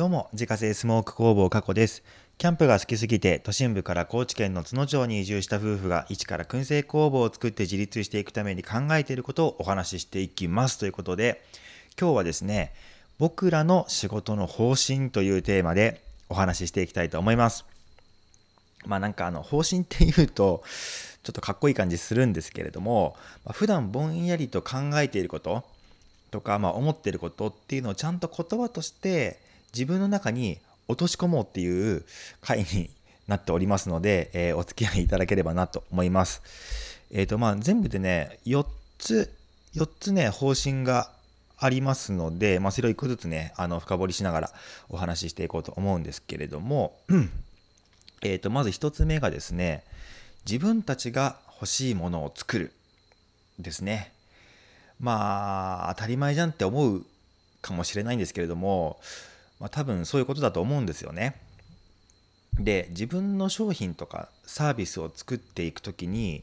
どうも、自家製スモーク工房加古です。キャンプが好きすぎて、都心部から高知県の津野町に移住した夫婦が、一から燻製工房を作って自立していくために考えていることをお話ししていきます。ということで、今日はですね、僕らの仕事の方針というテーマでお話ししていきたいと思います。まあなんかあの方針っていうとちょっとかっこいい感じするんですけれども、まあ、普段ぼんやりと考えていることとか、まあ、思っていることっていうのをちゃんと言葉として自分の中に落とし込もうっていう回になっておりますので、えー、お付き合いいただければなと思います。えっ、ー、とまあ全部でね4つ4つね方針がありますので、まあ、それを1個ずつねあの深掘りしながらお話ししていこうと思うんですけれども、えー、とまず1つ目がですね自分たちが欲しいものを作るですねまあ当たり前じゃんって思うかもしれないんですけれども、まあ、多分そういうことだと思うんですよね。で自分の商品とかサービスを作っていく時に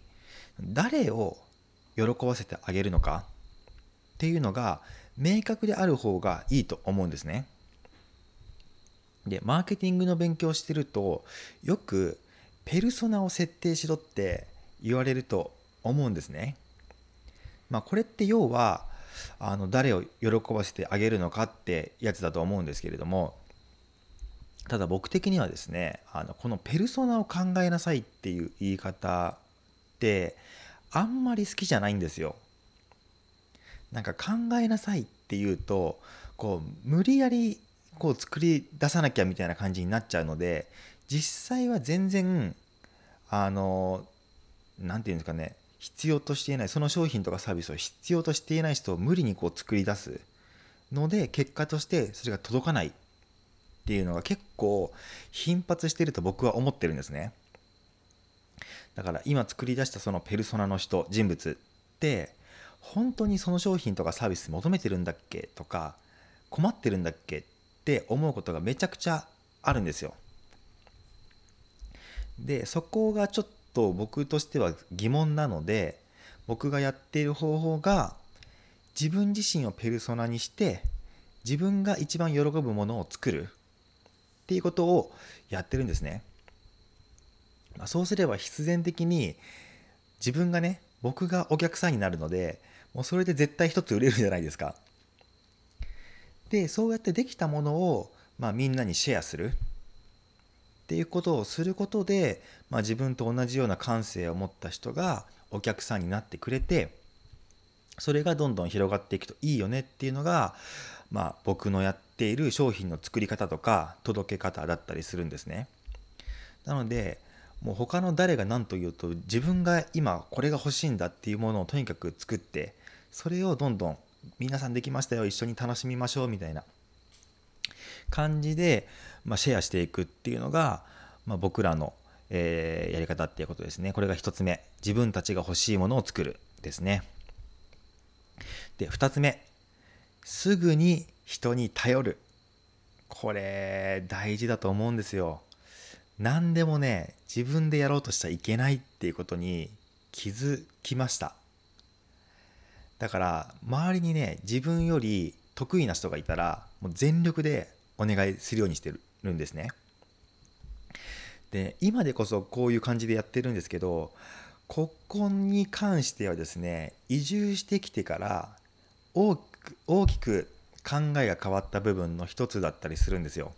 誰を喜ばせてあげるのかっていうのが明確である方がいいと思うんですね。でマーケティングの勉強してるとよくペルソナを設定しろって言われると思うんですね。まあ、これって要はあの誰を喜ばせてあげるのかってやつだと思うんですけれどもただ僕的にはですねあのこのペルソナを考えなさいっていう言い方ってあんまり好きじゃないんですよ。なんか考えなさいっていうとこう無理やりこう作り出さなきゃみたいな感じになっちゃうので実際は全然あの何て言うんですかね必要としていないその商品とかサービスを必要としていない人を無理にこう作り出すので結果としてそれが届かないっていうのが結構頻発してると僕は思ってるんですねだから今作り出したそのペルソナの人人物って本当にその商品とかサービス求めてるんだっけとか困ってるんだっけって思うことがめちゃくちゃあるんですよ。でそこがちょっとと僕としては疑問なので僕がやっている方法が自分自身をペルソナにして自分が一番喜ぶものを作るっていうことをやってるんですね。あ、そうすれば必然的に自分がね僕がお客さんになるのでもうそれで絶対一つ売れるじゃないですか。でそうやってできたものを、まあ、みんなにシェアするっていうことをすることで、まあ、自分と同じような感性を持った人がお客さんになってくれてそれがどんどん広がっていくといいよねっていうのが、まあ、僕のやっている商品の作り方とか届け方だったりするんですね。なのでもう他の誰が何と言うと自分が今これが欲しいんだっていうものをとにかく作ってそれをどんどん皆さんできましたよ一緒に楽しみましょうみたいな感じで、まあ、シェアしていくっていうのが、まあ、僕らの、えー、やり方っていうことですね。これが1つ目。自分たちが欲しいものを作るですね。で2つ目。すぐに人に頼る。これ大事だと思うんですよ。何でもね自分でやろうとしちゃいけないっていうことに気づきました。だから周りにね自分より得意な人がいたらもう全力でお願いするようにしてる。るんですね。で今でこそこういう感じでやってるんですけどここに関してはですね移住してきてから大きく大きく考えが変わった部分の一つだったりするんですよ。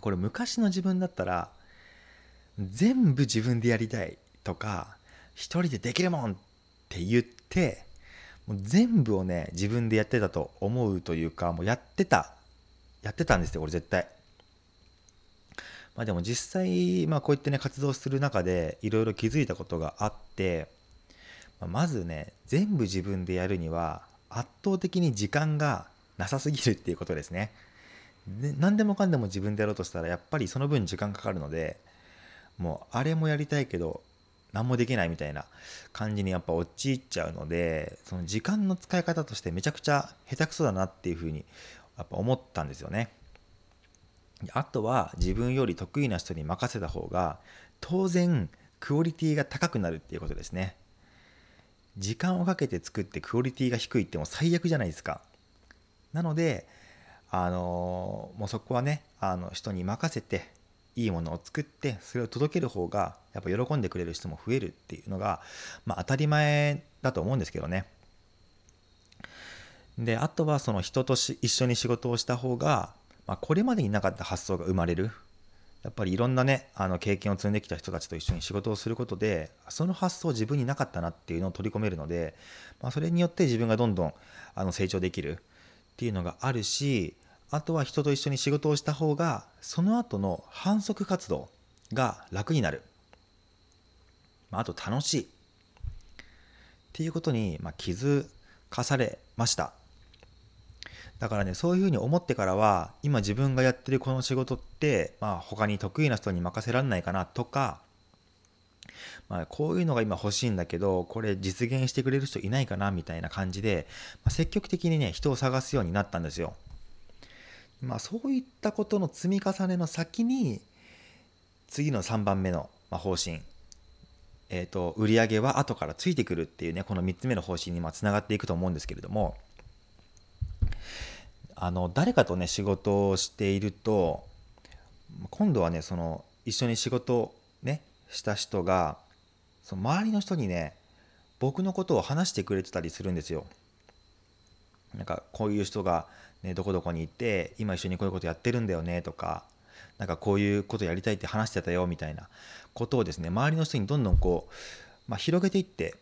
これ昔の自分だったら全部自分でやりたいとか一人でできるもんって言ってもう全部をね自分でやってたと思うというかもうやってたやってたんですよこれ絶対。まあでも実際、まあ、こうやってね活動する中でいろいろ気づいたことがあって、まあ、まずね全部自分でやるには圧倒的に時間がなさすぎるっていうことですね。で何でもかんでも自分でやろうとしたらやっぱりその分時間かかるのでもうあれもやりたいけど何もできないみたいな感じにやっぱ陥っちゃうのでその時間の使い方としてめちゃくちゃ下手くそだなっていうふうにやっぱ思ったんですよね。あとは自分より得意な人に任せた方が当然クオリティが高くなるっていうことですね。時間をかけて作ってクオリティが低いっても最悪じゃないですか。なのであのもうそこはねあの人に任せていいものを作ってそれを届ける方がやっぱ喜んでくれる人も増えるっていうのが、まあ、当たり前だと思うんですけどね。であとはその人と一緒に仕事をした方が、まあ、これまでになかった発想が生まれる。やっぱりいろんなねあの経験を積んできた人たちと一緒に仕事をすることでその発想自分になかったなっていうのを取り込めるので、まあ、それによって自分がどんどんあの成長できるっていうのがあるしあとは人と一緒に仕事をした方がその後の反則活動が楽になる、まあ、あと楽しい。っていうことに、ま気づかされました。だからねそういうふうに思ってからは今自分がやってるこの仕事って、まあ、他に得意な人に任せられないかなとか、まあ、こういうのが今欲しいんだけどこれ実現してくれる人いないかなみたいな感じで、まあ、積極的にね人を探すようになったんですよ。まあ、そういったことの積み重ねの先に次の3番目の方針、えーと、売り上げは後からついてくるっていうねこの3つ目の方針につながっていくと思うんですけれどもあの誰かとね仕事をしていると今度はねその一緒に仕事ねした人がその周りの人にね僕のことを話してくれてたりするんですよ。なんかこういう人がね、どこどこに行って今一緒にこういうことやってるんだよねとかなんかこういうことやりたいって話してたよみたいなことをですね周りの人にどんどんこう、まあ、広げていって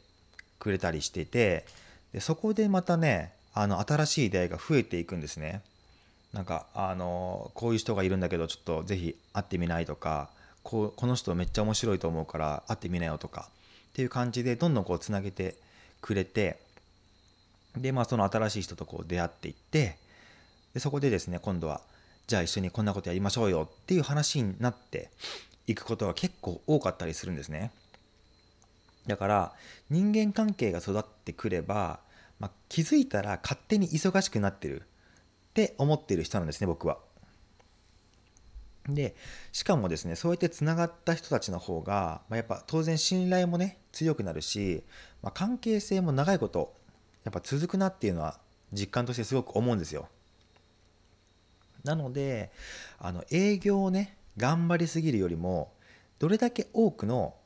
くれたりしててでそこでまたねあの新しい出会いが増えていくんですね。なんかあのこういう人がいるんだけどちょっと是非会ってみないとかここの人めっちゃ面白いと思うから会ってみなよとかっていう感じでどんどんこうつなげてくれてでまあその新しい人とこう出会っていってでそこでですね今度はじゃあ一緒にこんなことやりましょうよっていう話になっていくことが結構多かったりするんですねだから人間関係が育ってくれば、まあ、気づいたら勝手に忙しくなってるって思ってる人なんですね僕は。でしかもですねそうやってつながった人たちの方が、まあ、やっぱ当然信頼もね強くなるし、まあ、関係性も長いことやっぱ続くなっていうのは実感としてすごく思うんですよ。なのであの営業をね頑張りすぎるよりもどれだけ多くの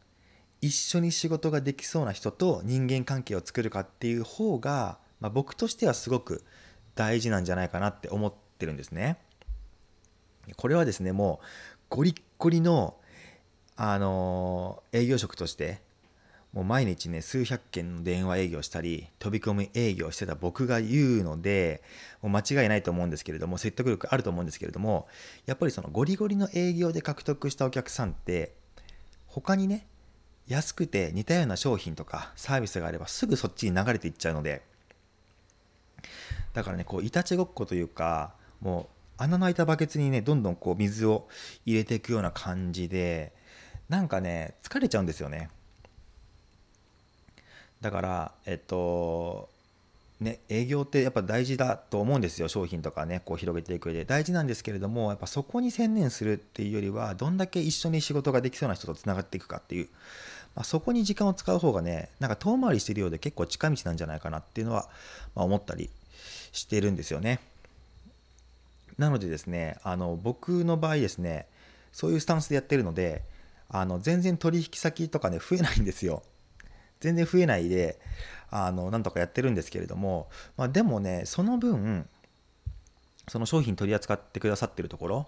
一緒に仕事ができそうな人と人間関係を作るかっていう方が、まあ、僕としてはすごく大事なんじゃないかなって思ってるんですね。これはですねもうゴリッゴリのあのー、営業職としてもう毎日ね数百件の電話営業したり飛び込み営業してた僕が言うのでもう間違いないと思うんですけれども説得力あると思うんですけれどもやっぱりそのゴリゴリの営業で獲得したお客さんって他にね安くて似たような商品とかサービスがあればすぐそっちに流れていっちゃうのでだからねこういたちごっこというかもう穴の開いたバケツにねどんどんこう水を入れていくような感じでなんかね疲れちゃうんですよね。だからえっとね、営業ってやっぱ大事だと思うんですよ商品とかねこう広げていく上で。大事なんですけれどもやっぱそこに専念するっていうよりはどんだけ一緒に仕事ができそうな人とつながっていくかっていう、まあ、そこに時間を使う方がねなんか遠回りしてるようで結構近道なんじゃないかなっていうのは、ま、思ったりしてるんですよね。なのでですねあの僕の場合ですねそういうスタンスでやってるのであの全然取引先とかね増えないんですよ。全然増えないであのなんとかやってるんですけれども、まあ、でもねその分その商品取り扱ってくださってるところ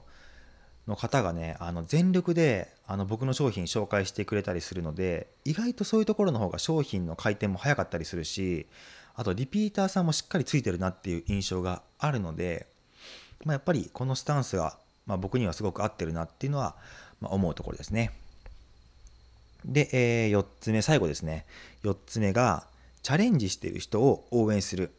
の方がねあの全力であの僕の商品紹介してくれたりするので意外とそういうところの方が商品の回転も早かったりするしあとリピーターさんもしっかりついてるなっていう印象があるので、まあ、やっぱりこのスタンスが、まあ、僕にはすごく合ってるなっていうのは、まあ、思うところですね。で、えー、4つ目、最後ですね。4つ目が、チャレンジしてる人を応援する。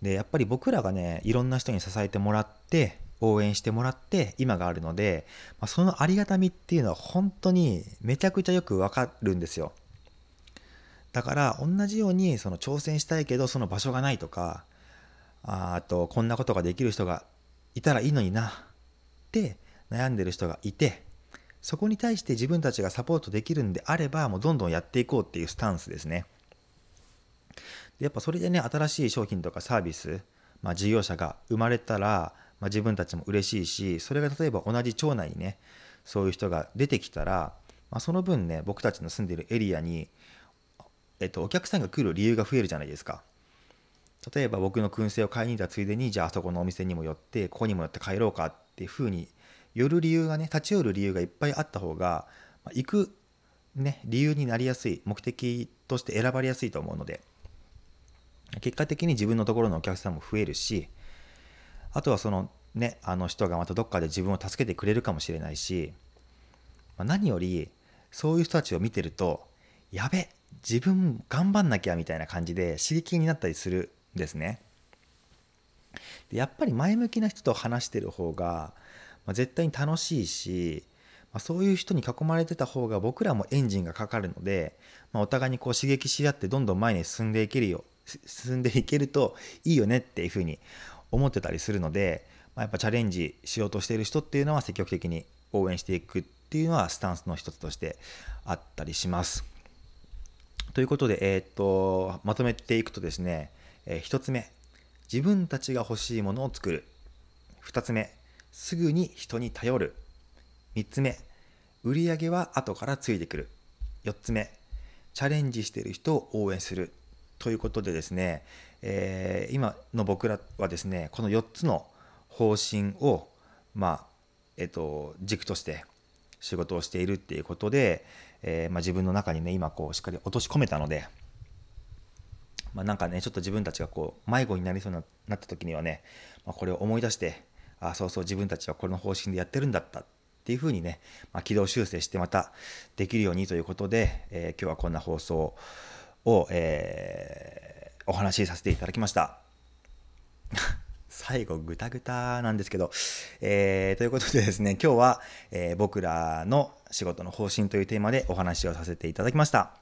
で、やっぱり僕らがね、いろんな人に支えてもらって、応援してもらって今があるので、まあ、そのありがたみっていうのは本当にめちゃくちゃよくわかるんですよ。だから同じようにその挑戦したいけどその場所がないとかあとこんなことができる人がいたらいいのになって悩んでる人がいてそこに対して自分たちがサポートできるんであればもうどんどんやっていこうっていうスタンスですね。やっぱそれでね新しい商品とかサービス、まあ、事業者が生まれたら、まあ、自分たちも嬉しいしそれが例えば同じ町内にねそういう人が出てきたら、まあ、その分ね僕たちの住んでるエリアに、えっと、お客さんが来る理由が増えるじゃないですか。例えば僕の燻製を買いに行ったついでにじゃああそこのお店にも寄ってここにも寄って帰ろうかっていうふうに寄る理由がね立ち寄る理由がいっぱいあった方が、まあ、行く、ね、理由になりやすい目的として選ばれやすいと思うので結果的に自分のところのお客さんも増えるしあとはそのねあの人がまたどっかで自分を助けてくれるかもしれないし、まあ、何よりそういう人たちを見てるとやべ自分頑張んなきゃみたいな感じで刺激になったりするんですね。でやっぱり前向きな人と話してる方が、まあ、絶対に楽しいし、まあ、そういう人に囲まれてた方が僕らもエンジンがかかるので、まあ、お互いにこう刺激し合ってどんどん前に進んでいけるよ進んでいけるといいよねっていうふうに思ってたりするので、まあ、やっぱチャレンジしようとしている人っていうのは積極的に応援していくっていうのはスタンスの一つとしてあったりします。ということで、えー、っとまとめていくとですねえー、1つ目。自分たちが欲しいものを作る。2つ目。すぐに人に頼る。3つ目。売り上げは後からついてくる。4つ目。チャレンジしている人を応援する。ということでですね、えー、今の僕らはですねこの4つの方針をまあえっ、と軸として仕事をしているっていうことで、えー、まあ、自分の中にね今こうしっかり落とし込めたのでまあ、なんかねちょっと自分たちがこう迷子になりそうになった時にはね、まあ、これを思い出してあそうそう自分たちはこの方針でやってるんだったっていうふうにね、ま、軌道修正してまたできるようにということで、えー、今日はこんな放送を、をえー、お話しさせていただきました。最後ぐたぐたなんですけど、えー、ということでですね今日は、えー、僕らの仕事の方針というテーマでお話をさせていただきました。